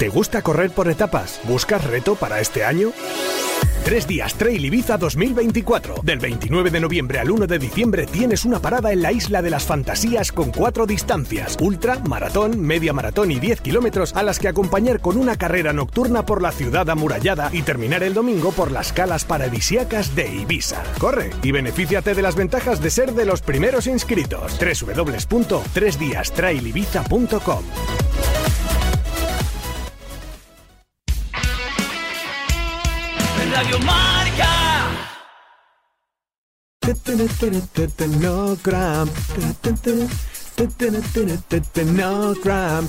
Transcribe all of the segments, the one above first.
¿Te gusta correr por etapas? ¿Buscas reto para este año? Tres días Trail Ibiza 2024. Del 29 de noviembre al 1 de diciembre tienes una parada en la Isla de las Fantasías con cuatro distancias: ultra, maratón, media maratón y 10 kilómetros, a las que acompañar con una carrera nocturna por la ciudad amurallada y terminar el domingo por las calas paradisiacas de Ibiza. Corre y benefíciate de las ventajas de ser de los primeros inscritos. www.tresdiastrailibiza.com Radio Marca. No gram.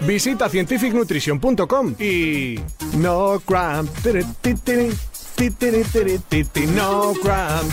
visita scientificnutrition.com y... No cramp. No cramp.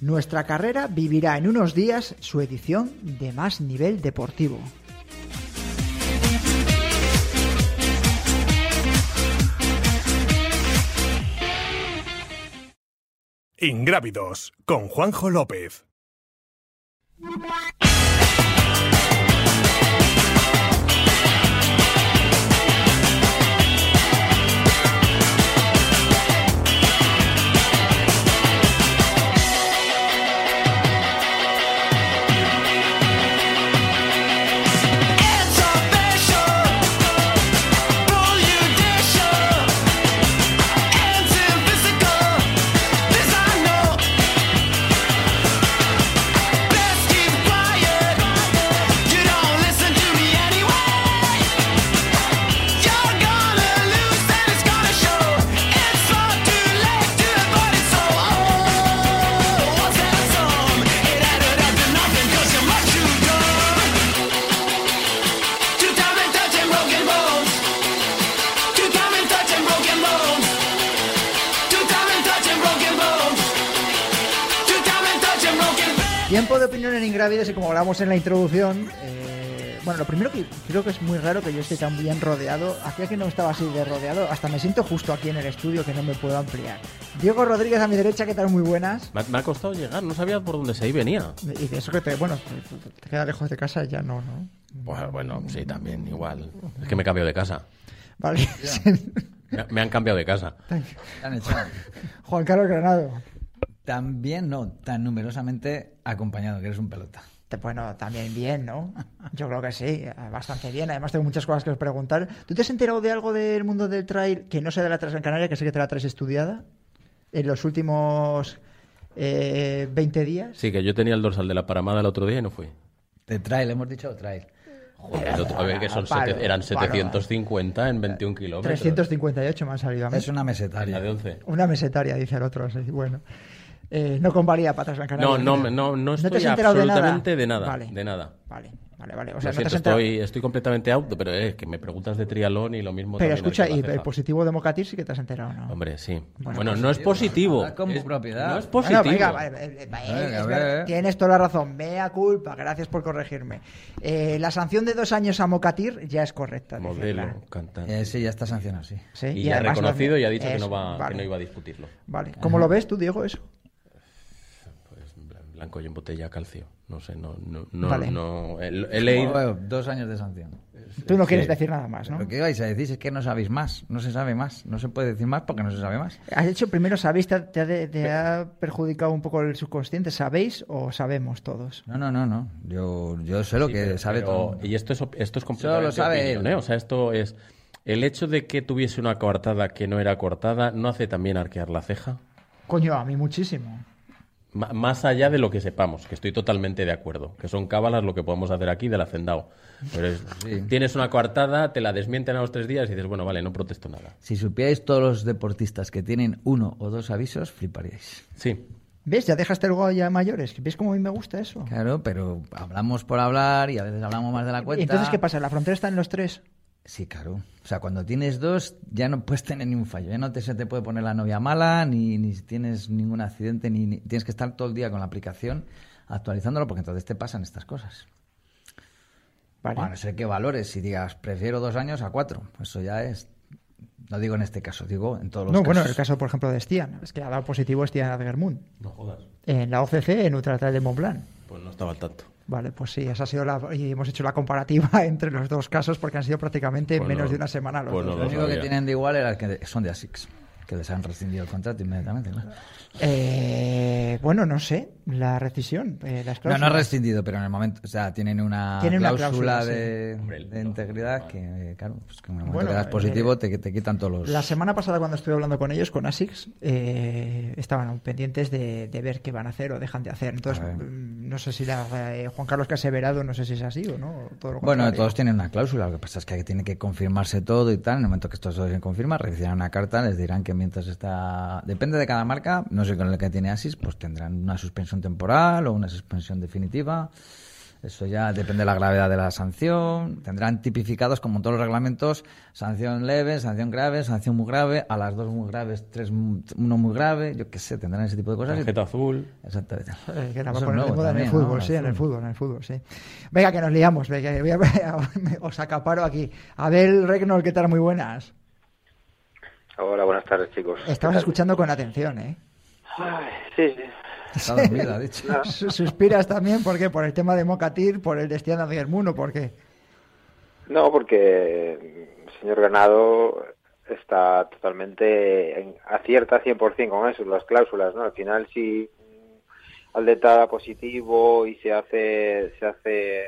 nuestra carrera vivirá en unos días su edición de más nivel deportivo. Ingrávidos con Juanjo López. Ingrávidos y como hablamos en la introducción, eh, bueno, lo primero que creo que es muy raro que yo esté tan bien rodeado. Hacía que no estaba así de rodeado, hasta me siento justo aquí en el estudio que no me puedo ampliar. Diego Rodríguez a mi derecha, ¿qué tal? Muy buenas. Me ha, me ha costado llegar, no sabía por dónde se iba venía. Y de eso que te, bueno, te, te queda lejos de casa ya no, ¿no? Bueno, bueno, sí, también, igual. Es que me he cambiado de casa. Vale. Me, me han cambiado de casa. Te han echado. Juan Carlos Granado. También no, tan numerosamente acompañado, que eres un pelota. Te- Bueno, también bien, ¿no? Yo creo que sí, bastante bien. Además tengo muchas cosas que os preguntar. ¿Tú te has enterado de algo del mundo del trail que no sea de la Transgran Canaria, que sé que te la traes estudiada? En los últimos eh, 20 días. Sí, que yo tenía el dorsal de la Paramada el otro día y no fui. De trail, hemos dicho trail. Joder, otro- a ver, que son Palo, sete- eran palo. 750 en 21 kilómetros. 358 me han salido a mí. Es una mesetaria. La de 11. Una mesetaria, dice el otro. sí, bueno. Eh, no convalida patas Gran Canaria. No, no, no, no te has estoy enterado de nada? absolutamente de nada. Vale, De nada. vale, vale, vale. O sea, no estoy, estoy completamente out, pero es que me preguntas de trialón y lo mismo Pero escucha, y el positivo de Mocatir sí que te has enterado, ¿no? Hombre, sí. Bueno, Bueno, no es positivo. Con es- propiedad. No es Bueno, positivo. venga, vale, eh, eh, Venga, es ver. tienes toda la razón. Mea culpa, gracias por corregirme. Eh, la sanción de dos años a Mocatir ya es correcta. Modelo. Eh, cantante. sí, ya está sancionado, sí. Sí, y, ya ha reconocido y ha dicho que, no va, vale, que no iba a discutirlo. Vale. ¿Cómo lo ves tú, Diego, eso? Blan- blanco y en botella calcio. No sé, no, no, no, Vale. no- he, he leído. Bueno, dos años de sanción. Tú no quieres Sí. decir nada más, ¿no? Lo que vais a decir es que no sabéis más, no se sabe más, no se puede decir más porque no se sabe más. Has hecho primero, ¿sabéis? ¿Te, ha- te te ha perjudicado un poco el subconsciente? ¿Sabéis o sabemos todos? No, no, no, no. Yo, yo sé lo Sí, que pero- sabe pero- todo. Y esto es, esto es completamente sabe opinión, él. ¿eh? O sea, esto es... El hecho de que tuviese una coartada que no era cortada no hace también arquear la ceja. Coño, a mí muchísimo. Más allá de lo que sepamos, que estoy totalmente de acuerdo, que son cábalas lo que podemos hacer aquí del hacendado. Pero es- Sí. tienes una coartada, te la desmienten a los tres días y dices, bueno, vale, no protesto nada. Si supierais todos los deportistas que tienen uno o dos avisos, fliparíais. Sí, ¿Ves? Ya dejaste el gol ya mayores. ¿Ves cómo a mí me gusta eso? Claro, pero hablamos por hablar y a veces hablamos más de la cuenta. Entonces, ¿qué pasa? ¿La frontera está en los tres? Sí, claro. O sea, cuando tienes dos, ya no puedes tener ni un fallo. Ya no te, se te puede poner la novia mala, ni, ni tienes ningún accidente, ni, ni- tienes que estar todo el día con la aplicación actualizándolo, porque entonces te pasan estas cosas. Vale. A no ser que valores, si digas, prefiero dos años a cuatro. Eso ya es. No digo en este caso, digo en todos los no, casos. bueno, el caso, por ejemplo, de Stian. Es que ha dado positivo Stian Adgermund. no jodas. En la OCC, en Ultratrail de Montblanc. Pues no estaba al tanto. Vale, pues sí, esa ha sido la... Y hemos hecho la comparativa entre los dos casos porque han sido prácticamente Pues menos no, de una semana los pues dos. no Lo único que tienen de igual era que son de ASICS, que les han rescindido el contrato inmediatamente. claro. Eh, bueno, no sé, la rescisión, eh, las No, no ha rescindido, pero en el momento, o sea, tienen una, Tienen una cláusula, cláusula, de, integridad que, claro, pues que en el momento Bueno, que das eh, positivo te, te quitan todos los... La semana pasada cuando estuve hablando con ellos, con ASICS, eh, estaban pendientes de, de ver qué van a hacer o dejan de hacer. Entonces, A ver. mm, no sé si la, eh, Juan Carlos que ha aseverado, no sé si es así o no. todo lo Bueno, todos tienen una cláusula, lo que pasa es que tiene que confirmarse todo y tal. En el momento que esto se confirma, recibirán una carta, les dirán que mientras está... Depende de cada marca, no sé con el que tiene ASIS, pues tendrán una suspensión temporal o una suspensión definitiva. Eso ya depende de la gravedad de la sanción. Tendrán tipificados, como en todos los reglamentos, sanción leve, sanción grave, sanción muy grave, a las dos muy graves, tres, uno muy grave, yo qué sé, tendrán ese tipo de cosas. Tarjeta azul. Exactamente. Eh, que la va poner de en el fútbol, sí, en el fútbol, en el fútbol, sí. Venga, que nos liamos, venga, que voy a- os acaparo aquí. Abel Regnol, ¿qué tal? Muy buenas. Hola, buenas tardes, chicos. Estabas escuchando con atención, ¿eh? Ay, sí, sí. Está dormida, Suspiras también, ¿por qué? ¿Por el tema de Mocatir, por el de Stian Adgermun o por qué? No, porque el señor Ganado está totalmente en, acierta 100% con eso, las cláusulas, ¿no? Al final si al da positivo y se hace se hace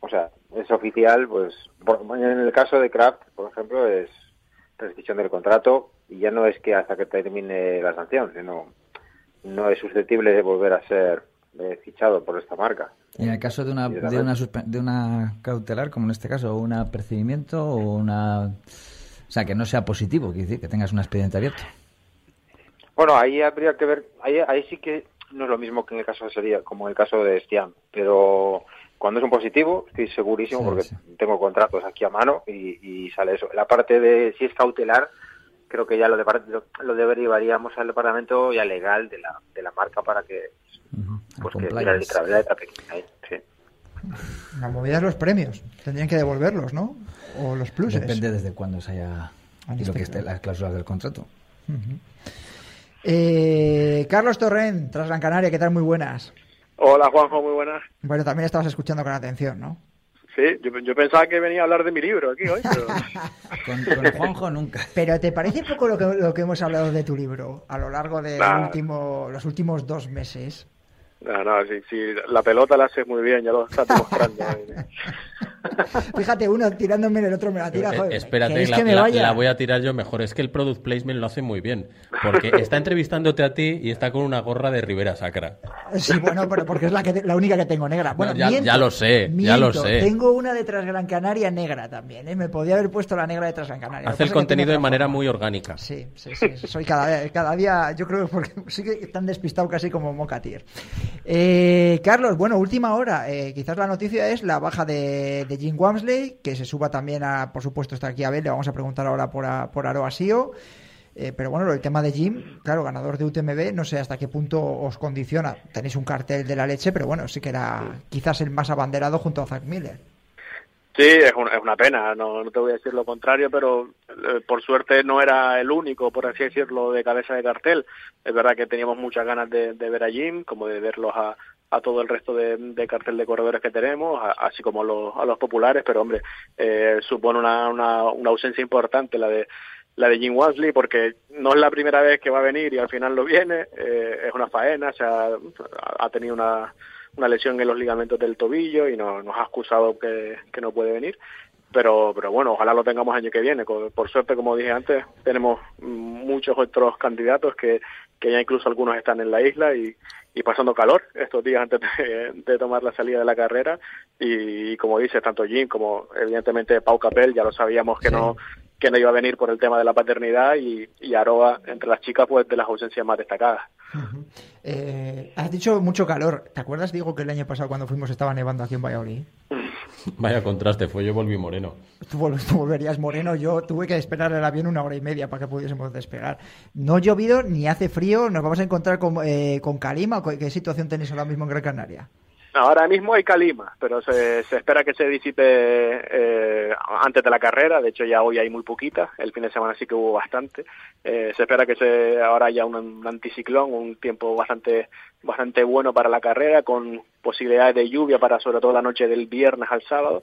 o sea, es oficial, pues por- en el caso de Kraft, por ejemplo, es rescisión del contrato y ya no es que hasta que termine la sanción, sino no es susceptible de volver a ser eh, fichado por esta marca. En el caso de una, de una, de una cautelar, como en este caso, o un apercibimiento o una... O sea, que no sea positivo, quiere decir, que tengas un expediente abierto. Bueno, ahí habría que ver, ahí, ahí sí que no es lo mismo que en el caso sería como en el caso de Stian, pero cuando es un positivo estoy segurísimo Sí, porque sí. tengo contratos aquí a mano y, y sale eso. La parte de si es cautelar, creo que ya lo, depar- lo, derivaríamos al departamento ya legal de la, de la marca para que pues compliance. la arbitrabilidad está pequeña ahí, sí. La movida es los premios. Tendrían que devolverlos, ¿no? O los pluses. Depende desde cuándo se haya... Y lo que esté las cláusulas del contrato. Eh, Carlos Torrent, tras Gran Canaria, ¿qué tal? Muy buenas. Hola Juanjo, muy buenas. Bueno, también estabas escuchando con atención, ¿no? Sí, yo, yo pensaba que venía a hablar de mi libro aquí hoy, pero... Con, con Juanjo nunca. Pero ¿te parece poco lo que, lo que hemos hablado de tu libro a lo largo de Nah. último, los últimos dos meses? No, no, sí, sí, la pelota la hace muy bien, ya lo está demostrando. Fíjate, uno tirándome el otro me la tira. Eh, Joder, espérate, ¿queréis la, que me la- vaya? la voy a tirar yo mejor. Es que el product placement lo hace muy bien. Porque está entrevistándote a ti y está con una gorra de Rivera Sacra. Sí, bueno, pero porque es la, que te- la única que tengo negra. Bueno, No, ya- miento, ya lo sé, ya lo sé. Tengo una de Transgran Canaria negra también, ¿eh? Me podía haber puesto la negra de Transgran Canaria. Hace el contenido de manera muy orgánica. Sí, sí, sí. Soy cada, cada día, yo creo que porque sí que tan despistado casi como Mocatier. Eh, Carlos, bueno, última hora. Eh, quizás la noticia es la baja de, de Jim Wamsley, que se suba también a, por supuesto, está aquí a ver, le vamos a preguntar ahora por, a- por Aroa Sio. Eh, pero bueno, el tema de Jim, claro, ganador de UTMB, no sé hasta qué punto os condiciona. Tenéis un cartel de la leche, pero bueno, sí que era quizás el más abanderado junto a Zach Miller. Sí, es una, es una pena, no, no te voy a decir lo contrario, pero eh, por suerte no era el único, por así decirlo, de cabeza de cartel. Es verdad que teníamos muchas ganas de, de ver a Jim, como de verlos a, a todo el resto de, de cartel de corredores que tenemos, a- así como a los, a los populares, pero hombre, eh, supone una, una, una ausencia importante la de la de Jim Wansley porque no es la primera vez que va a venir y al final lo viene, eh, es una faena, o sea, ha tenido una, una lesión en los ligamentos del tobillo y no, nos ha excusado que, no puede venir. Pero, pero bueno, ojalá lo tengamos año que viene. Por suerte, como dije antes, tenemos muchos otros candidatos que, que ya incluso algunos están en la isla y, y pasando calor estos días antes de, de tomar la salida de la carrera. Y, como dice tanto Jim como evidentemente Pau Capel, ya lo sabíamos que no que no iba a venir por el tema de la paternidad y, y Aroa, entre las chicas, pues de las ausencias más destacadas. Eh, has dicho mucho calor. ¿Te acuerdas, digo, que el año pasado cuando fuimos estaba nevando aquí en Valladolid? Vaya contraste, fue yo volví moreno. Tú, vol- tú volverías moreno, yo tuve que esperar el avión una hora y media para que pudiésemos despegar. No ha llovido ni hace frío, nos vamos a encontrar con, eh, con calima. ¿Qué situación tenéis ahora mismo en Gran Canaria? Ahora mismo hay calima, pero se, se espera que se disipe eh, antes de la carrera. De hecho, ya hoy hay muy poquita. El fin de semana sí que hubo bastante. Eh, se espera que se ahora haya un, un anticiclón, un tiempo bastante bastante bueno para la carrera, con posibilidades de lluvia para sobre todo la noche del viernes al sábado.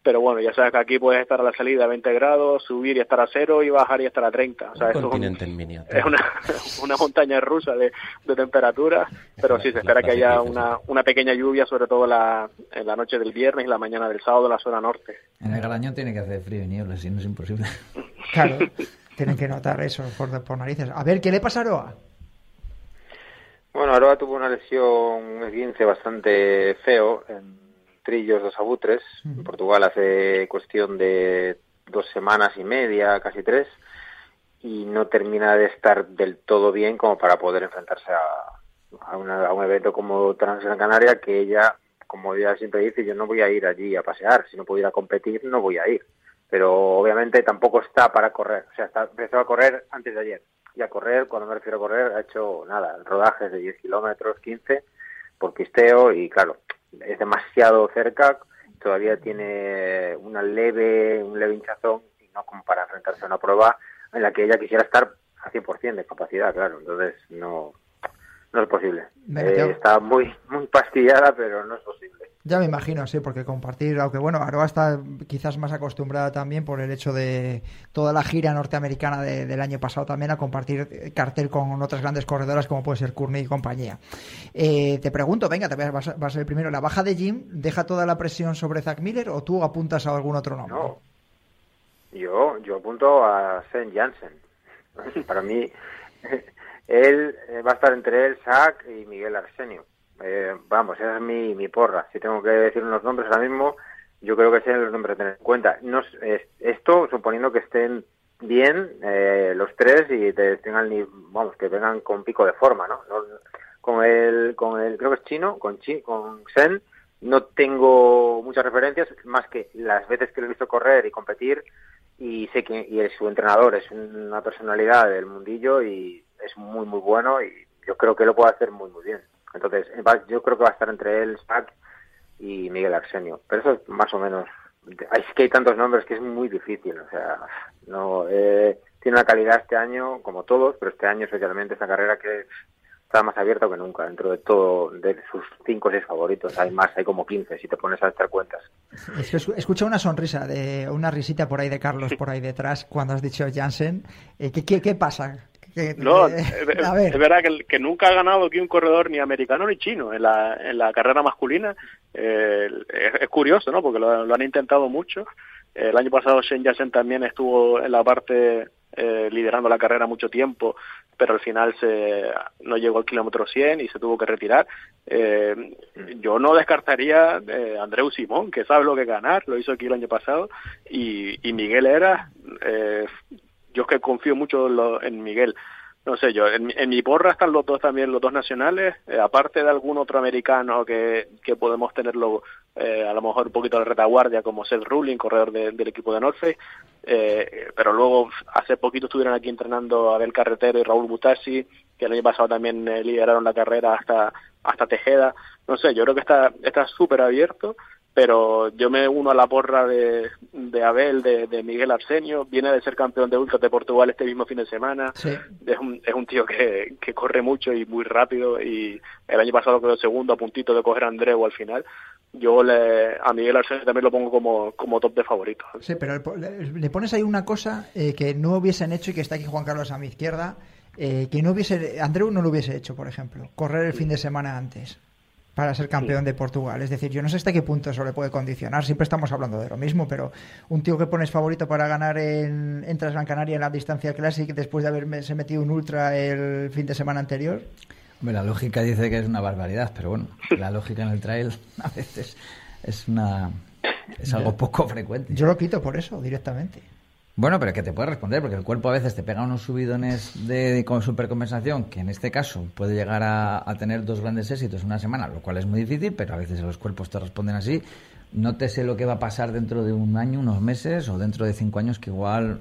Pero bueno, ya sabes que aquí puedes estar a la salida a 20 grados, subir y estar a cero y bajar y estar a 30. O sea, Un eso es un- continente en miniatura. es una, una montaña rusa de, de temperatura, pero sí se espera que haya una, una pequeña lluvia, sobre todo la, en la noche del viernes y la mañana del sábado en la zona norte. En el Garañón tiene que hacer frío y niebla, si no es imposible. Claro, tienen que notar eso por, por narices. A ver, ¿qué le pasa a Aroa? Bueno, Aroa tuvo una lesión, un esguince bastante feo en Trillos dos Abutres, en Portugal hace cuestión de dos semanas y media, casi tres, y no termina de estar del todo bien como para poder enfrentarse a, a, una- a un evento como Transgran Canaria que ella, como ella siempre dice, yo no voy a ir allí a pasear, si no puedo ir a competir no voy a ir. Pero obviamente tampoco está para correr, o sea, está, empezó a correr antes de ayer. Y a correr, cuando me refiero a correr, ha hecho nada, rodajes de 10 kilómetros, 15, por pisteo y claro, es demasiado cerca, todavía tiene una leve, un leve hinchazón y no como para enfrentarse a una prueba en la que ella quisiera estar a 100% de capacidad, claro, entonces no, no es posible. Eh, está muy, muy pastillada, pero no es posible. Ya me imagino, sí, porque compartir, aunque bueno, Aroa está quizás más acostumbrada también por el hecho de toda la gira norteamericana de- del año pasado también a compartir cartel con otras grandes corredoras como puede ser Courtney y compañía. Eh, te pregunto, venga, te vas a ser el primero, ¿la baja de Jim deja toda la presión sobre Zach Miller o tú apuntas a algún otro nombre? No. Yo, yo apunto a Sen Jansen. Para mí, él eh, va a estar entre él, Zach y Miguel Arsenio. Eh, vamos, esa es mi, mi porra. Si tengo que decir unos nombres ahora mismo, yo creo que sean los nombres a tener en cuenta. No, es- es- esto suponiendo que estén bien eh, los tres y te- tengan, vamos, que vengan con pico de forma, ¿no? Con el, con el, creo que es chino, con Chi, con Sen, no tengo muchas referencias, más que las veces que lo he visto correr y competir, y sé que y es- su entrenador es una personalidad del mundillo y es muy muy bueno y yo creo que lo puede hacer muy muy bien. Entonces, va- yo creo que va a estar entre él, Zach y Miguel Arsenio. Pero eso es más o menos. Es que hay tantos nombres que es muy difícil. O sea, no eh, tiene una calidad este año, como todos, pero este año especialmente esta carrera que está más abierta que nunca. Dentro de todo, de sus cinco o seis favoritos, hay más, hay como 15 si te pones a echar cuentas. Es que escucha una sonrisa, de una risita por ahí de Carlos por ahí detrás cuando has dicho Jansen. Eh, ¿qué, qué, qué pasa? ¿Qué- No, eh, es, a ver. es verdad que, que nunca ha ganado aquí un corredor ni americano ni chino en la, en la carrera masculina Eh, es, es, curioso, ¿no? Porque lo, lo, han intentado mucho. El año pasado Shen Yasen también estuvo en la parte eh, liderando la carrera mucho tiempo, pero al final se, no llegó al kilómetro 100 y se tuvo que retirar. Eh, yo no descartaría a Andreu Simón, que sabe lo que ganar, lo hizo aquí el año pasado, y, y Miguel Era, eh, yo es que confío mucho en, lo, en Miguel. No sé yo, en, en, mi porra están los dos también, los dos nacionales, eh, aparte de algún otro americano que, que podemos tenerlo eh, a lo mejor un poquito de retaguardia como Seth Ruling, corredor de, del equipo de North eh, pero luego hace poquito estuvieron aquí entrenando Abel Carretero y Raúl Butasi, que el año pasado también eh, lideraron la carrera hasta hasta Tejeda, no sé, yo creo que está está súper abierto pero yo me uno a la porra de, de Abel, de, de, Miguel Arsenio, viene de ser campeón de ultras de Portugal este mismo fin de semana, sí. es, un, es un tío que, que corre mucho y muy rápido. Y el año pasado quedó segundo a puntito de coger a Andreu al final, yo le, a Miguel Arsenio también lo pongo como, como top de favorito. Sí, pero le, le pones ahí una cosa eh, que no hubiesen hecho y que está aquí Juan Carlos a mi izquierda, eh, que no hubiese, Andreu no lo hubiese hecho, por ejemplo, correr el fin de semana antes para ser campeón de Portugal. Es decir, yo no sé hasta qué punto eso le puede condicionar. Siempre estamos hablando de lo mismo, pero un tío que pones favorito para ganar en, en Transgran Canaria en la distancia Classic después de haberse metido un ultra el fin de semana anterior. Hombre, la lógica dice que es una barbaridad, pero bueno, la lógica en el trail a veces es una es algo poco frecuente. Yo lo quito por eso directamente. Bueno, pero que te puede responder, porque el cuerpo a veces te pega unos subidones de, con supercompensación, que en este caso puede llegar a, tener dos grandes éxitos en una semana, lo cual es muy difícil, pero a veces los cuerpos te responden así. No te sé lo que va a pasar dentro de un año, unos meses, o dentro de cinco años, que igual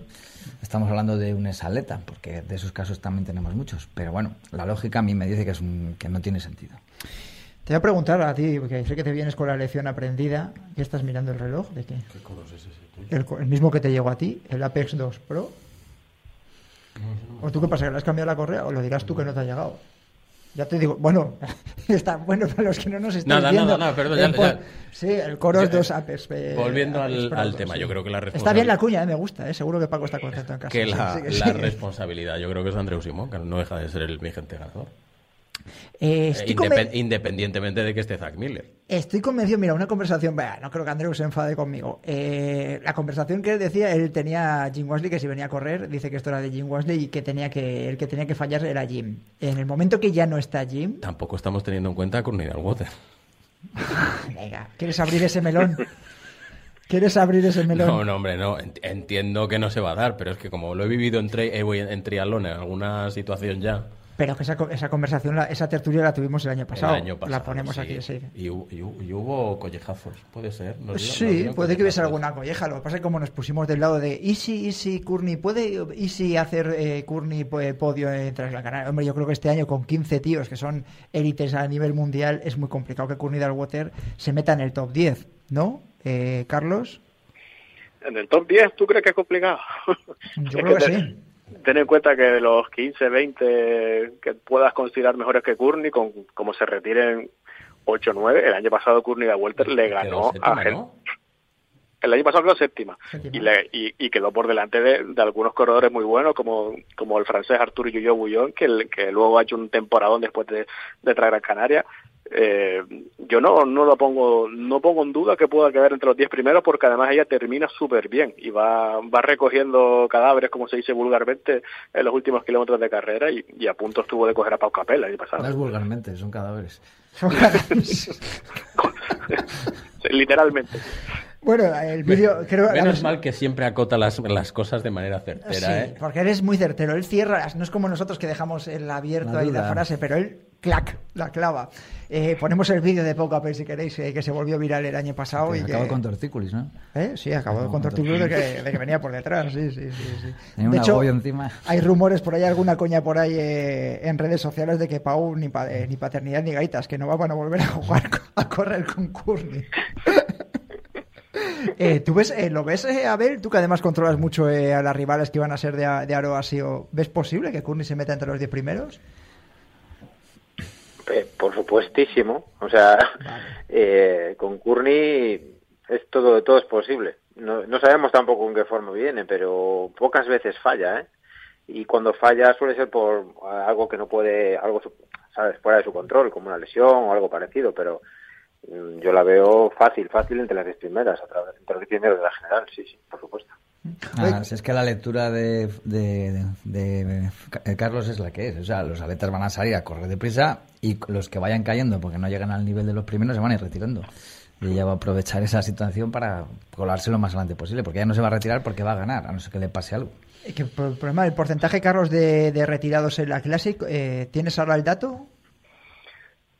estamos hablando de una saleta, porque de esos casos también tenemos muchos. Pero bueno, la lógica a mí me dice que, es un, que no tiene sentido. Te voy a preguntar a ti, porque sé que te vienes con la lección aprendida. ¿Qué estás mirando el reloj? ¿De qué? ¿Qué color es ese? El, el, mismo que te llegó a ti, el Apex 2 Pro. No, no, ¿O tú qué pasa? ¿Que le has cambiado la correa o lo dirás tú que no te ha llegado? Ya te digo, bueno, está bueno para los que no nos están nada, viendo. Nada, nada, perdón. Ya, ya, sí, el Coros 2 Apex. Eh, volviendo Apex al, Pro, al, tema, sí. yo creo que la responsabilidad... Está bien la cuña, eh, me gusta, eh, seguro que Paco está contento en casa. Que la, sí, que la responsabilidad, yo creo que es Andreu Simón, que no deja de ser el vigente ganador. Eh, Independ independientemente de que esté Zack Miller. Estoy convencido, mira, una conversación, bah, no creo que Andrew se enfade conmigo. Eh, la conversación que él decía, él tenía a Jim Wesley que si venía a correr, dice que esto era de Jim Wesley y que tenía que el que tenía que fallar era Jim. En el momento que ya no está Jim, tampoco estamos teniendo en cuenta a Courtney Water. Venga, ¿quieres abrir ese melón? ¿Quieres abrir ese melón? No, no, hombre, no. Entiendo que no se va a dar, pero es que como lo he vivido en, tri en triatlón en alguna situación ya. Pero que esa, esa conversación, la, esa tertulia la tuvimos el año pasado. El año pasado la ponemos sí. aquí, sí. Y, y, y, hubo collejazos, puede ser. Nos sí, nos puede que hubiese alguna colleja. Lo que pasa es que como nos pusimos del lado de Easy, Easy, Courtney, ¿puede Easy hacer eh, Courtney pues, podio en la Canaria? Hombre, yo creo que este año con 15 tíos que son élites a nivel mundial es muy complicado que Courtney Dalwater se meta en el top 10, ¿no? Eh, Carlos. En el top 10, ¿tú crees que es complicado? Yo creo que, que sí ten en cuenta que de los 15, 20 que puedas considerar mejores que Courtney, con, como se retiren 8 9, el año pasado Courtney de Welter le ganó séptima, a. ¿no? El año pasado quedó séptima, séptima. Y, le, y, y, quedó por delante de, de, algunos corredores muy buenos, como, como el francés Arturo Yuyo Bullón, que, que luego ha hecho un temporadón después de, de traer a Canarias. Eh, yo no no lo pongo no pongo en duda que pueda quedar entre los 10 primeros porque además ella termina súper bien y va va recogiendo cadáveres como se dice vulgarmente en los últimos kilómetros de carrera y, y a punto estuvo de coger a Pau Capella el pasado. No es vulgarmente, son cadáveres. Literalmente. Bueno, el vídeo creo Menos mal que siempre acota las, las cosas de manera certera, sí, ¿eh? porque él es muy certero. Él cierra, no es como nosotros que dejamos el abierto la ahí la frase, pero él clac, la clava. Eh, ponemos el vídeo de Poca si queréis, eh, que se volvió viral el año pasado. Que y acabó que... con tortícolis, ¿no? ¿Eh? Sí, acabó, acabó con tortícolis de que, de que, venía por detrás, sí, sí, sí. sí. Tenía de hecho, encima. hay rumores por ahí, alguna coña por ahí eh, en redes sociales de que Pau ni, pa, ni paternidad ni gaitas, que no van a volver a jugar, a correr con Courtney. Eh, ¿Tú ves, eh, lo ves, eh, Abel? Tú que además controlas mucho eh, a las rivales que iban a ser de, de Aro Asio, ¿ves posible que Courtney se meta entre los 10 primeros? Eh, por supuestísimo. O sea, vale. con Courtney es todo, todo es posible. No, no, sabemos tampoco en qué forma viene, pero pocas veces falla, ¿eh? Y cuando falla suele ser por algo que no puede, algo, ¿sabes?, fuera de su control, como una lesión o algo parecido, pero mm, yo la veo fácil, fácil entre las primeras, a través- entre los primeros de la general, sí, sí, por supuesto. Ah, si es que la lectura de, de- de- de Carlos es la que es. O sea, los atletas van a salir a correr deprisa y los que vayan cayendo porque no llegan al nivel de los primeros se van a ir retirando. Y ella va a aprovechar esa situación para colarse lo más adelante posible, porque ella no se va a retirar porque va a ganar, a no ser que le pase algo. Problema, el porcentaje, Carlos, de, retirados en la Classic, eh, ¿tienes ahora el dato?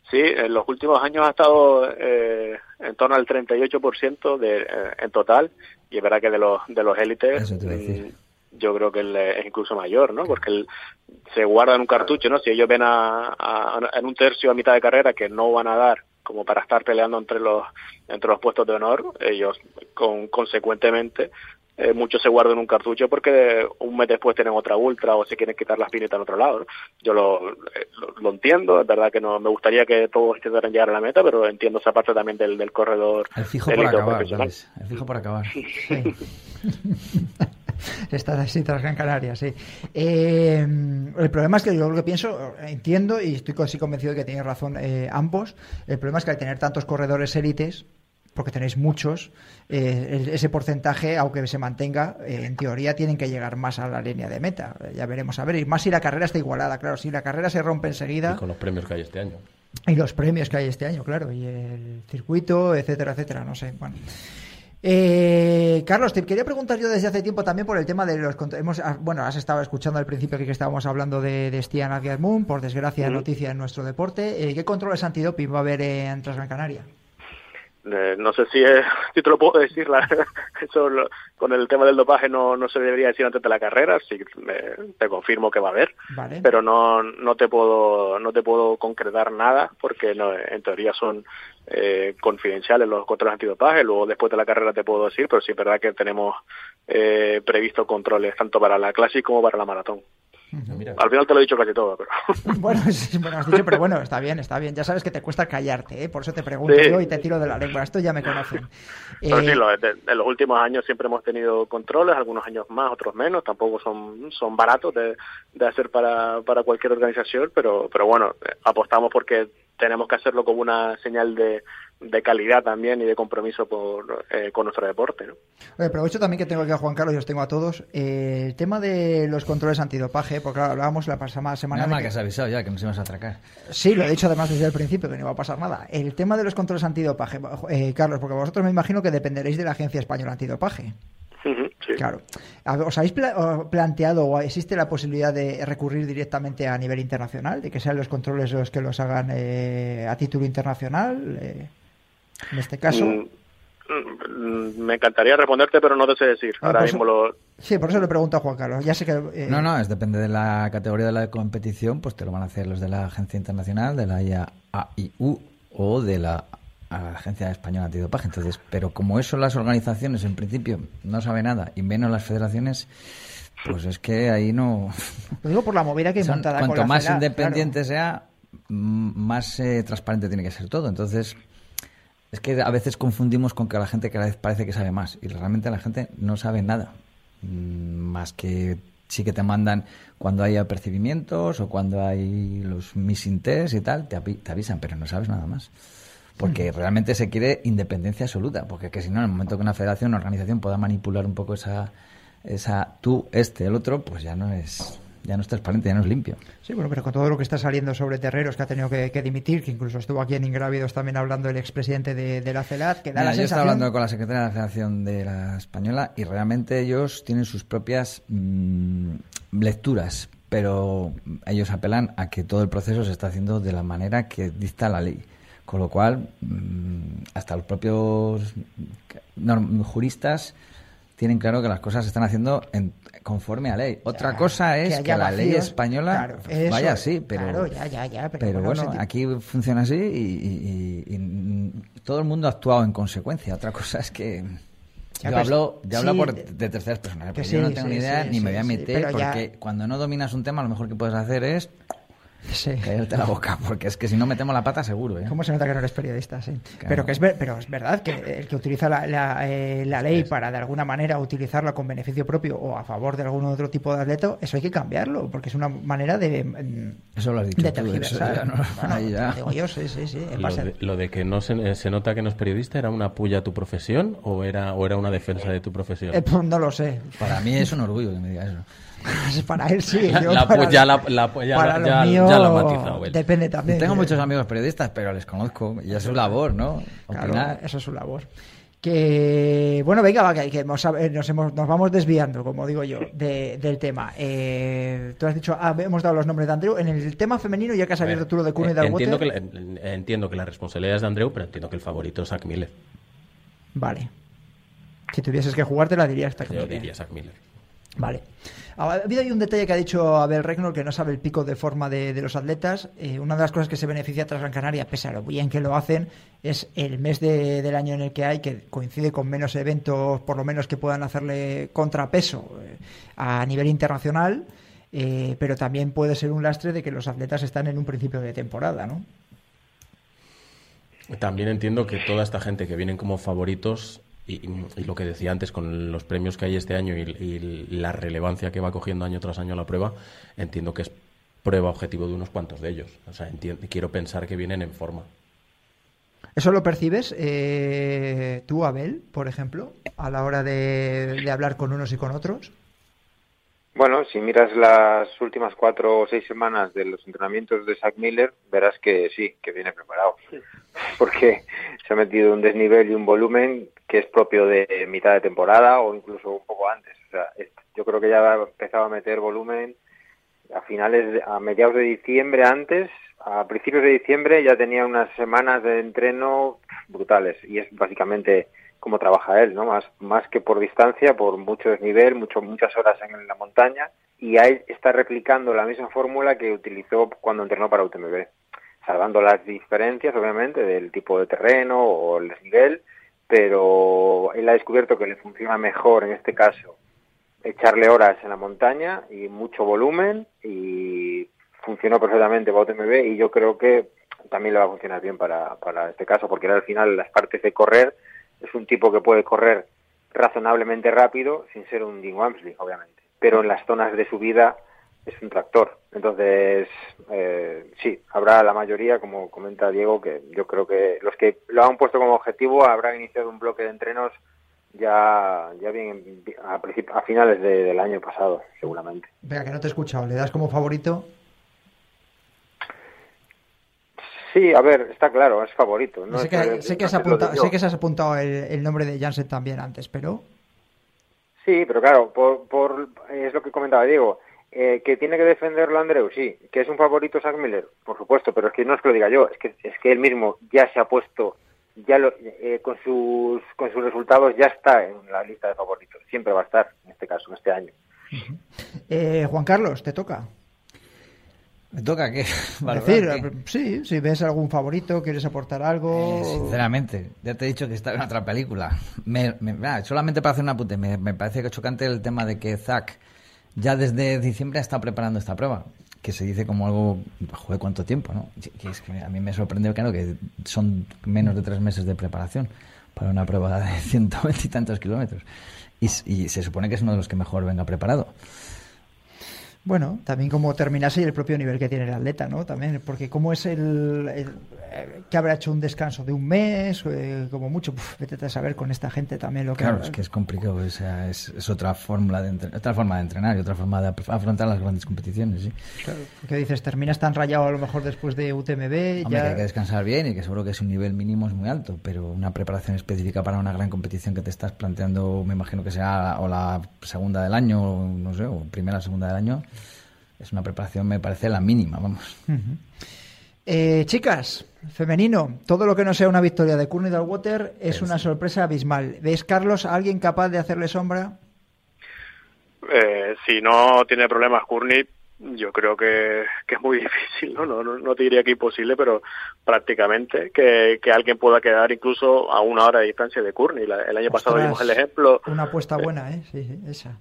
Sí, en los últimos años ha estado eh, en torno al 38% de, eh, en total y es verdad que de los de los élites mm, yo creo que es incluso mayor, ¿no? Porque el- se guardan un cartucho, ¿no? Si ellos ven a, a- en un tercio a mitad de carrera que no van a dar como para estar peleando entre los entre los puestos de honor, ellos con consecuentemente eh, muchos se guardan un cartucho porque un mes después tienen otra ultra o se quieren quitar las pinitas en otro lado. ¿no? Yo lo, eh, lo, lo entiendo, es verdad que no me gustaría que todos intentaran llegar a la meta, pero entiendo esa parte también del, del corredor El fijo por acabar. El fijo por acabar. Está así tras Gran Canaria, sí. Eh, el problema es que yo lo que pienso, entiendo y estoy casi convencido de que tenéis razón eh, ambos. El problema es que al tener tantos corredores élites, porque tenéis muchos, eh, ese porcentaje, aunque se mantenga, eh, en teoría tienen que llegar más a la línea de meta. Eh, Ya veremos a ver. Y más si la carrera está igualada, claro. Si la carrera se rompe enseguida. Y con los premios que hay este año. Y los premios que hay este año, claro, y el circuito, etcétera, etcétera, no sé. Bueno. Eh, Carlos, te quería preguntar yo desde hace tiempo también por el tema de los hemos ah, bueno, has estado escuchando al principio que que estábamos hablando de, de Stian Adgermund, por desgracia noticia en nuestro deporte. Eh, ¿Qué controles antidoping va a haber en Transgran Canaria? Eh, no sé si, es- si te lo puedo decir, la- eso lo- con el tema del dopaje no, no se debería decir antes de la carrera, sí me- te confirmo que va a haber, Vale. pero no, no te puedo no te puedo concretar nada porque no, en teoría son eh, confidenciales los controles antidopaje, luego después de la carrera te puedo decir, pero sí es verdad que tenemos eh, previsto controles tanto para la Classic como para la maratón. Al final te lo he dicho casi todo, pero Bueno, sí, bueno, has dicho, pero bueno, está bien, está bien. Ya sabes que te cuesta callarte, ¿eh? por eso te pregunto Sí. yo y te tiro de la lengua. Esto ya me conocen. Pero sí, Eh, lo- de- en los últimos años siempre hemos tenido controles, algunos años más, otros menos, tampoco son, son baratos de, de hacer para, para cualquier organización, pero, pero bueno, eh, apostamos porque tenemos que hacerlo como una señal de, de calidad también y de compromiso por, eh, con nuestro deporte. ¿no? Oye, aprovecho también que tengo aquí a Juan Carlos y os tengo a todos. Eh, el tema de los controles antidopaje, porque claro, hablábamos la pasada semana. Mal que- que has avisado ya que nos ibas a atracar. Sí, lo he dicho además desde el principio, que no iba a pasar nada. El tema de los controles antidopaje, eh, Carlos, porque vosotros me imagino que dependeréis de la Agencia Española Antidopaje. Claro. ¿Os habéis pla- planteado o existe la posibilidad de recurrir directamente a nivel internacional? ¿De que sean los controles los que los hagan eh, a título internacional? Eh, en este caso. Mm, mm, Me encantaría responderte, pero no te sé decir. Ah, Ahora mismo lo, Sí, por eso le pregunto a Juan Carlos. Ya sé que. eh, No, no, es depende de la categoría de la competición, pues te lo van a hacer los de la Agencia Internacional, de la IAIU o de la Agencia Española Antidopaje. Entonces, pero como eso las organizaciones en principio no saben nada y menos las federaciones, pues es que ahí no. Lo digo por la movida que hay Son- montada con cuanto la más independiente sea, más eh, transparente tiene que ser todo. Entonces, es que a veces confundimos con que la gente cada vez parece que sabe más y realmente la gente no sabe nada. Mm, Más que sí que te mandan cuando hay apercibimientos o cuando hay los missing tests y tal, te, te avisan, pero no sabes nada más. Porque realmente se quiere independencia absoluta, porque que si no, en el momento que una federación, una organización pueda manipular un poco esa, esa tú, este, el otro, pues ya no es ya no es transparente, ya no es limpio. Sí, bueno, pero con todo lo que está saliendo sobre Terreros, que ha tenido que, que dimitir, que incluso estuvo aquí en Ingrávidos también hablando el expresidente de, de la CELAT, que da Mira, la yo estaba hablando con la secretaria de la Federación de la Española y realmente ellos tienen sus propias mm, lecturas, pero ellos apelan a que todo el proceso se está haciendo de la manera que dicta la ley. Con lo cual, mm, hasta los propios juristas tienen claro que las cosas se están haciendo en- conforme a ley. Otra cosa es que, la ley española claro, eso, vaya así, pero, claro, ya, ya, ya, pero pero bueno, aquí funciona así y, y- y- mm, todo el mundo ha actuado en consecuencia. Otra cosa es que yo pues, hablo, yo hablo sí, por, de- terceras personas, sí, yo no tengo sí, ni idea ni me voy a meter pero porque cuando no dominas un tema lo mejor que puedes hacer es Sí. Cállate la boca, porque es que si no metemos la pata seguro, ¿eh? ¿Cómo se nota que no eres periodista? Sí. Pero, que es, ver- pero es verdad que el que utiliza la, la, eh, la ley para de alguna manera utilizarla con beneficio propio o a favor de algún otro tipo de atleta, eso hay que cambiarlo, porque es una manera de, mm, Eso lo has dicho de tú, tergiversar. eso ya no- Bueno, ahí ya. digo yo, sí, sí, sí. en Lo de, lo de que no se, eh, se nota que no es periodista, ¿era una puya a tu profesión o era, o era una defensa de tu profesión? Eh, pues no lo sé. Para mí es un orgullo que me diga eso. Para él sí. yo La para- puya, la- la puya, para ya- lo ya mío, lo ha matizado él. Depende también. Tengo de- muchos amigos periodistas, pero les conozco y es su labor, ¿no? Claro, Opinar. eso es su labor. Que bueno, venga, va, que, eh, nos, hemos- nos vamos desviando, como digo yo, de- del tema. Eh, tú has dicho, ah, hemos dado los nombres de Andrew. En el tema femenino, ya que has abierto tú lo de Cooney Eh, entiendo, Dalwater. que la, en- entiendo que la responsabilidad es de Andreu, pero entiendo que el favorito es Zach Miller. Vale. Si tuvieses que jugártela, dirías esta Yo diría Zach Miller. Vale. Ha habido ahí un detalle que ha dicho Abel Regnor que no sabe el pico de forma de, de los atletas. Eh, una de las cosas que se beneficia tras Gran Canaria, pese a lo bien que lo hacen, es el mes de- del año en el que hay, que coincide con menos eventos, por lo menos que puedan hacerle contrapeso eh, a nivel internacional. eh, pero también puede ser un lastre de que los atletas están en un principio de temporada, ¿no? También entiendo que toda esta gente que vienen como favoritos y, y lo que decía antes con los premios que hay este año y, y la relevancia que va cogiendo año tras año la prueba, entiendo que es prueba objetivo de unos cuantos de ellos. O sea, quiero pensar que vienen en forma. ¿Eso lo percibes eh, tú, Abel, por ejemplo, a la hora de, de hablar con unos y con otros? Bueno, si miras las últimas cuatro o seis semanas de los entrenamientos de Zach Miller, verás que sí, que viene preparado. Porque se ha metido un desnivel y un volumen que es propio de mitad de temporada o incluso un poco antes. O sea, yo creo que ya ha empezado a meter volumen a finales, a mediados de diciembre antes, a principios de diciembre ya tenía unas semanas de entreno brutales y es básicamente como trabaja él, ¿no? Más, más que por distancia, por mucho desnivel, mucho, muchas horas en la montaña y ahí está replicando la misma fórmula que utilizó cuando entrenó para UTMB, salvando las diferencias, obviamente, del tipo de terreno o el desnivel, pero él ha descubierto que le funciona mejor en este caso echarle horas en la montaña y mucho volumen y funcionó perfectamente para UTMB y yo creo que también le va a funcionar bien para, para este caso porque al final las partes de correr es un tipo que puede correr razonablemente rápido sin ser un Dean Wamsley obviamente. Pero en las zonas de subida es un tractor entonces eh, sí habrá la mayoría como comenta Diego que yo creo que los que lo han puesto como objetivo habrán iniciado un bloque de entrenos ya ya bien a, a finales de- del año pasado seguramente Venga, que no te he escuchado. ¿Le das como favorito? sí a ver está claro es favorito no sé, que, sé, has yo. sé que has apuntado el, el nombre de Jansen también antes, pero sí pero claro por, por es lo que comentaba Diego eh, que tiene que defenderlo Andreu sí que es un favorito Zach Miller por supuesto pero es que no es que lo diga yo es que es que él mismo ya se ha puesto ya lo, eh, con sus con sus resultados ya está en la lista de favoritos siempre va a estar en este caso en este año eh, Juan Carlos, te toca. ¿Me toca qué? Valorar decir, qué. sí, si ves algún favorito, quieres aportar algo. Eh, Sinceramente, ya te he dicho que está en otra película. Me- me- ah, solamente para hacer un apunte, me, me parece que chocante el tema de que Zack ya desde diciembre ha estado preparando esta prueba. Que se dice como algo, joder, ¿cuánto tiempo? ¿no? Que es que a mí me sorprende, claro, que son menos de tres meses de preparación para una prueba de 120 y tantos kilómetros. Y se supone que es uno de los que mejor venga preparado. Bueno, también como terminase y el propio nivel que tiene el atleta, ¿no? También, porque como es el, el- eh, que habrá hecho un descanso de un mes, eh, como mucho, Puf, vete a saber con esta gente también lo que Claro, es que es complicado, o sea, es, es otra fórmula de entre- otra forma de entrenar y otra forma de afrontar las grandes competiciones, sí. Claro, porque dices, terminas tan rayado a lo mejor después de UTMB, Hombre, ya... que hay que descansar bien y que seguro que su nivel mínimo es muy alto, pero una preparación específica para una gran competición que te estás planteando, me imagino que será o la segunda del año, o no sé, o primera o segunda del año, es una preparación, me parece, la mínima, vamos. Eh, chicas, femenino, todo lo que no sea una victoria de Courtney Water es una sorpresa abismal. ¿Ves, Carlos, a alguien capaz de hacerle sombra? Eh, si no tiene problemas Courtney, yo creo que, que es muy difícil, ¿no? No, no, no te diría que imposible, pero prácticamente que, que alguien pueda quedar incluso a una hora de distancia de Courtney. El año pasado vimos el ejemplo. Una apuesta buena, ¿eh? Sí, sí, esa.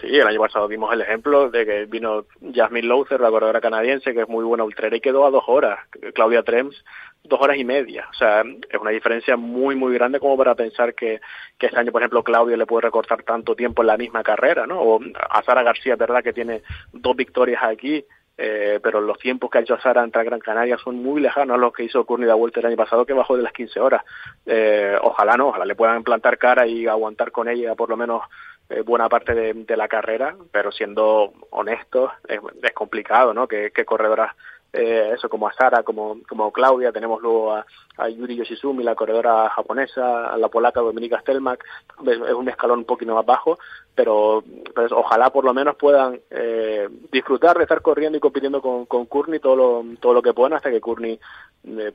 Sí, el año pasado vimos el ejemplo de que vino Jasmine Lowther, la corredora canadiense, que es muy buena ultrera y quedó a dos horas. Claudia Trems, dos horas y media. O sea, es una diferencia muy, muy grande como para pensar que, que este año, por ejemplo, Claudia le puede recortar tanto tiempo en la misma carrera, ¿no? O a Sara García, verdad que tiene dos victorias aquí, eh, pero los tiempos que ha hecho Sara en Gran Canaria son muy lejanos a los que hizo Courtney da vuelta el año pasado, que bajó de las 15 horas. Eh, ojalá no, ojalá le puedan plantar cara y aguantar con ella por lo menos eh, buena parte de, la carrera, pero siendo honestos, es, complicado, ¿no? Que, corredoras eh, eso como a Sara, como, como Claudia, tenemos luego a, a Yuri Yoshizumi, la corredora japonesa, a la polaca Dominika Stelmak, es, un escalón un poquito más bajo, pero ojalá por lo menos puedan eh, disfrutar de estar corriendo y compitiendo con, con todo lo, todo lo que puedan hasta que Courtney eh,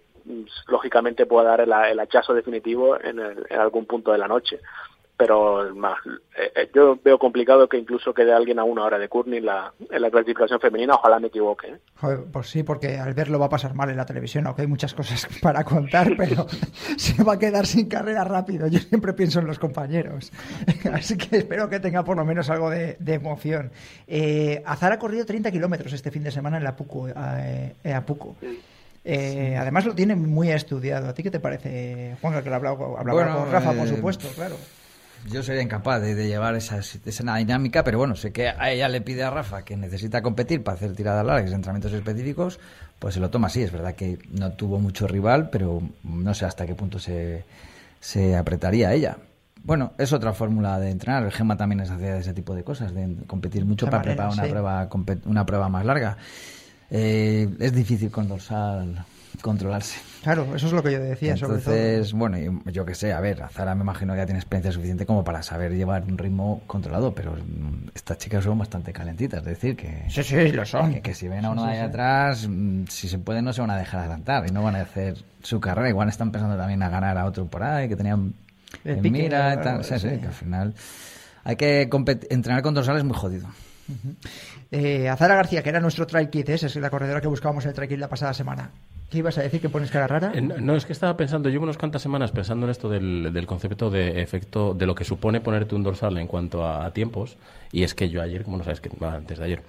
lógicamente pueda dar el, el hachazo definitivo en, el, en algún punto de la noche pero más eh, yo veo complicado que incluso quede alguien a una hora de Courtney en la, en la clasificación femenina, ojalá me equivoque. ¿eh? Joder, pues sí, porque al verlo va a pasar mal en la televisión, aunque hay muchas cosas para contar, pero se va a quedar sin carrera rápido. Yo siempre pienso en los compañeros, así que espero que tenga por lo menos algo de, de emoción. Eh, Azar ha corrido 30 kilómetros este fin de semana en la Puco, eh, Apuco. Eh, además lo tiene muy estudiado. ¿A ti qué te parece, Juan, que lo hablaba, hablaba bueno, con Rafa, por supuesto, claro? Yo sería incapaz de, de llevar esa, esa, dinámica, pero bueno, sé que a ella le pide a Rafa que necesita competir para hacer tiradas largas, entrenamientos específicos, pues se lo toma así. Es verdad que no tuvo mucho rival, pero no sé hasta qué punto se, se apretaría ella. Bueno, es otra fórmula de entrenar. El Gema también es hacer ese tipo de cosas, de competir mucho para manera, preparar una, sí. prueba, una prueba más larga. Eh, es difícil con dorsal controlarse. Claro, eso es lo que yo decía. Entonces, sobre todo. bueno, yo que sé, a ver, Zara me imagino que ya tiene experiencia suficiente como para saber llevar un ritmo controlado, pero estas chicas son bastante calentitas, es decir, que. Sí, sí, lo son. Que, que si ven a uno sí, ahí sí. atrás, si se puede, no se van a dejar adelantar y no van a hacer su carrera. Igual están pensando también a ganar a otro por ahí, que tenían El en mira y tal. Sí, sí. que al final. Hay que entrenar con dorsales muy jodido. Eh, Azara García, que era nuestro trail kit, ¿eh? esa es la corredora que buscábamos en el trail kit la pasada semana. ¿Qué ibas a decir? ¿Que pones cara rara? Eh, No, es que estaba pensando, llevo unas cuantas semanas pensando en esto del, del concepto de efecto, de lo que supone ponerte un dorsal en cuanto a, a tiempos, y es que yo ayer, como no sabes, que antes de ayer,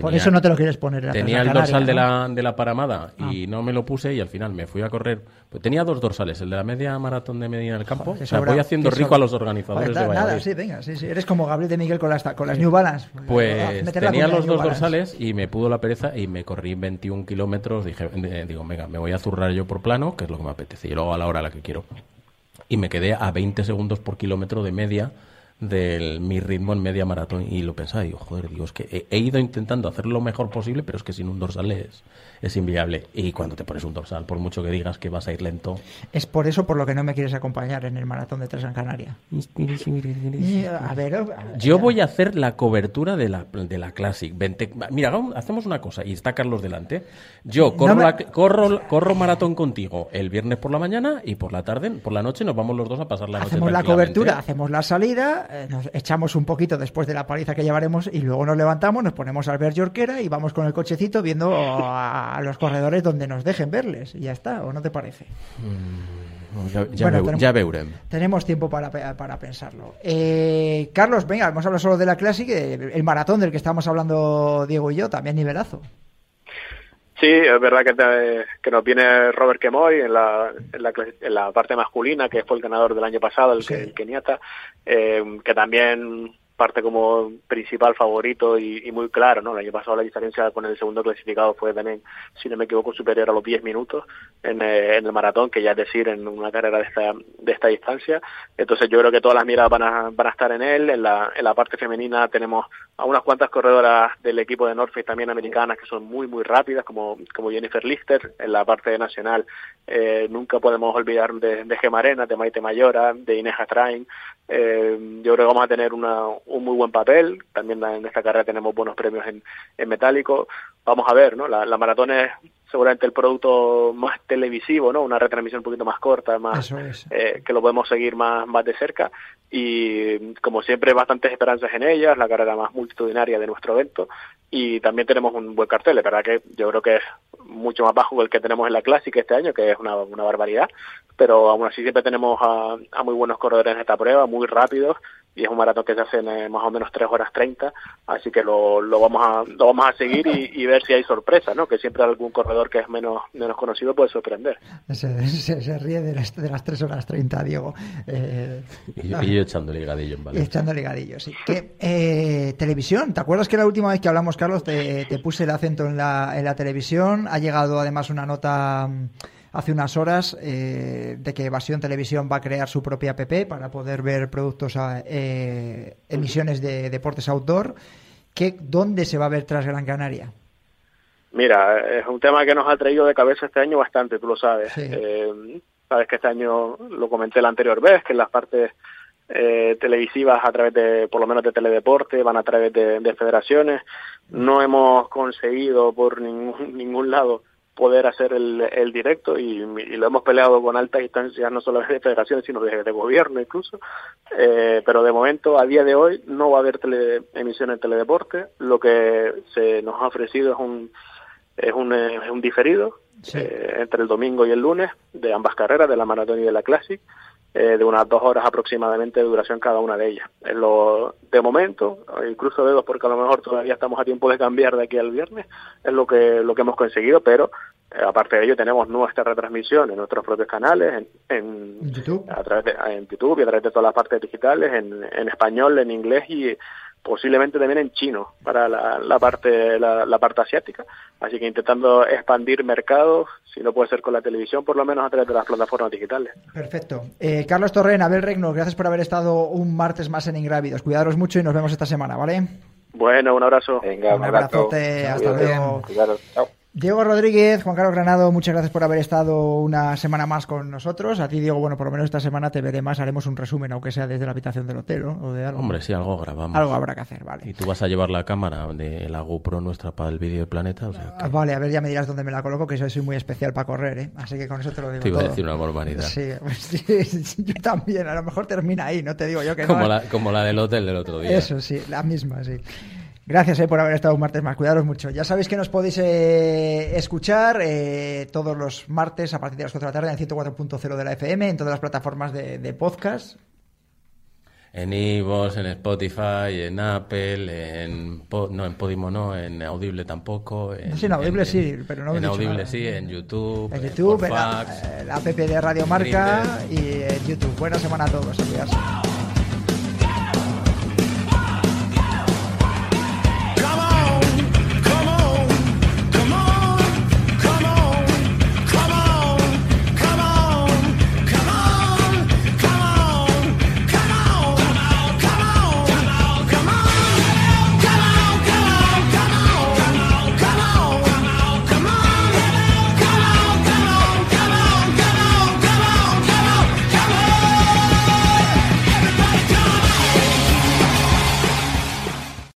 Por eso no te lo quieres poner en tenía el dorsal de, ¿no? la, de la paramada y no me lo puse y al final me fui a correr. Pues tenía dos dorsales, el de la media maratón de Medina del Campo. Qué o sea, sobra, voy haciendo rico sobra. a los organizadores Joder, de nada, Valladolid. sí, venga, sí, sí. Eres como Gabriel de Miguel con las, con las New Balance. Pues tenía de los dos dorsales y me pudo la pereza y me corrí 21 kilómetros. Dije, eh, digo, venga, me voy a zurrar yo por plano, que es lo que me apetece, y luego a la hora a la que quiero. Y me quedé a 20 segundos por kilómetro de media de mi ritmo en media maratón y lo pensaba y digo, joder, digo, es que he, he ido intentando hacer lo mejor posible, pero es que sin un dorsal es, es inviable. Y cuando te pones un dorsal, por mucho que digas que vas a ir lento, Es por eso por lo que no me quieres acompañar en el maratón de Tres en Canaria. A ver, a Yo voy a hacer la cobertura de la, de la Classic. Vente- mira, hagamos- hacemos una cosa, y está Carlos delante. Yo corro, No me- la- corro, corro maratón contigo el viernes por la mañana y por la tarde, por la noche, nos vamos los dos a pasar la noche. hacemos la cobertura, hacemos la salida, eh, nos echamos un poquito después de la paliza que llevaremos y luego nos levantamos, nos ponemos al ver Yorkera y vamos con el cochecito viendo a, a los corredores donde nos dejen verles. Y ya está, ¿o no te parece? Ya, ya, Bueno, tenemos- ya. Tenemos tiempo para, para pensarlo. Eh, Carlos, venga, hemos hablado solo de la Classic, el maratón del que estábamos hablando Diego y yo, también nivelazo. Sí, es verdad que, te- que nos viene Robert Kemoy en la, en, la, clas- en la parte masculina, que fue el ganador del año pasado, el, que- el keniata, eh, que también parte como principal favorito y, y muy claro, ¿no? El año pasado la diferencia con el segundo clasificado fue también, si no me equivoco, superior a los 10 minutos en, eh, en el maratón, que ya es decir, en una carrera de esta, de esta distancia. Entonces yo creo que todas las miradas van a, van a estar en él. En la, en la parte femenina tenemos a unas cuantas corredoras del equipo de Norfolk también americanas que son muy, muy rápidas, como, como Jennifer Lister. En la parte nacional eh, nunca podemos olvidar de, de Gemma Arenas, de Maite Mayora, de Inés Atrain. Eh, yo creo que vamos a tener una, un muy buen papel. También en esta carrera tenemos buenos premios en, en metálico. Vamos a ver, ¿no? La, la maratón es seguramente el producto más televisivo, ¿no? Una retransmisión un poquito más corta, más es. eh, que lo podemos seguir más, más de cerca y como siempre bastantes esperanzas en ellas, la carrera más multitudinaria de nuestro evento y también tenemos un buen cartel, es verdad que yo creo que es mucho más bajo que el que tenemos en la clásica este año, que es una, una barbaridad, pero aún así siempre tenemos a, a muy buenos corredores en esta prueba, muy rápidos y es un maratón que se hace en eh, más o menos 3 horas 30, así que lo, lo vamos a lo vamos a seguir y, ver si hay sorpresa, ¿no? Que siempre algún corredor que es menos menos conocido puede sorprender. Se, se, ríe de las, de las 3 horas 30, Diego. Eh, y, yo echando ligadillo en Valencia. echando ligadillo, sí. Que, eh, televisión, ¿te acuerdas que la última vez que hablamos, Carlos, te, te puse el acento en la, en la televisión? Ha llegado además una nota hace unas horas eh, de que Evasión Televisión va a crear su propia app para poder ver productos, a, eh, emisiones de deportes outdoor. ¿Qué, ¿Dónde se va a ver tras Gran Canaria? Mira, es un tema que nos ha traído de cabeza este año bastante, tú lo sabes. Eh, sabes que este año lo comenté la anterior vez, que en las partes televisivas a través de, por lo menos de teledeporte, van a través de, de federaciones. No hemos conseguido por ningún, ningún lado poder hacer el, el directo y, lo hemos peleado con altas instancias, no solo de federaciones, sino de, gobierno incluso. Eh, pero de momento, a día de hoy, no va a haber tele, emisión en teledeporte. Lo que se nos ha ofrecido es un, es un, es un diferido eh, entre el domingo y el lunes de ambas carreras, de la maratón y de la Classic. Eh, de unas dos horas aproximadamente de duración cada una de ellas. En lo, de momento, incluso dedos porque a lo mejor todavía estamos a tiempo de cambiar de aquí al viernes, es lo que, lo que hemos conseguido, pero eh, aparte de ello tenemos nuestra retransmisión en nuestros propios canales, en, YouTube? A través de, en YouTube y a través de todas las partes digitales, en, en español, en inglés y posiblemente también en chino para la, la parte la, la, parte asiática. Así que intentando expandir mercados si no puede ser con la televisión por lo menos a través de las plataformas digitales. Perfecto. Eh, Carlos Torren Abel Regno gracias por haber estado un martes más en Ingrávidos. Cuidaros mucho y nos vemos esta semana vale bueno un abrazo. Venga, un, abrazote hasta luego. Chao. Diego Rodríguez, Juan Carlos Granado, muchas gracias por haber estado una semana más con nosotros. A ti, Diego, bueno, por lo menos esta semana te veré más, haremos un resumen, aunque sea desde la habitación del hotel, ¿no? O de algo. Hombre, sí, algo grabamos. Algo habrá que hacer, vale. Y tú vas a llevar la cámara de la GoPro nuestra para el vídeo del planeta, o sea Vale, a ver, ya me dirás dónde me la coloco, que soy muy especial para correr, ¿eh? Así que con eso te lo digo Te iba a decir una barbaridad. Sí, sí, yo también, a lo mejor termina ahí, no te digo yo que como no. La, como la del hotel del otro día. Eso sí, la misma, sí. Gracias eh, por haber estado un martes más. Cuidaros mucho. Ya sabéis que nos podéis eh, escuchar eh, todos los martes a partir de las 4 de la tarde en 104.0 de la FM, en todas las plataformas de, podcast. En Ivos, en Spotify, en Apple, en no en Podimo no, en Audible tampoco. En, sí, en Audible sí, pero no En Audible sí, en YouTube. En YouTube, en, la, app de Radio Marca y en YouTube. Buena semana a todos.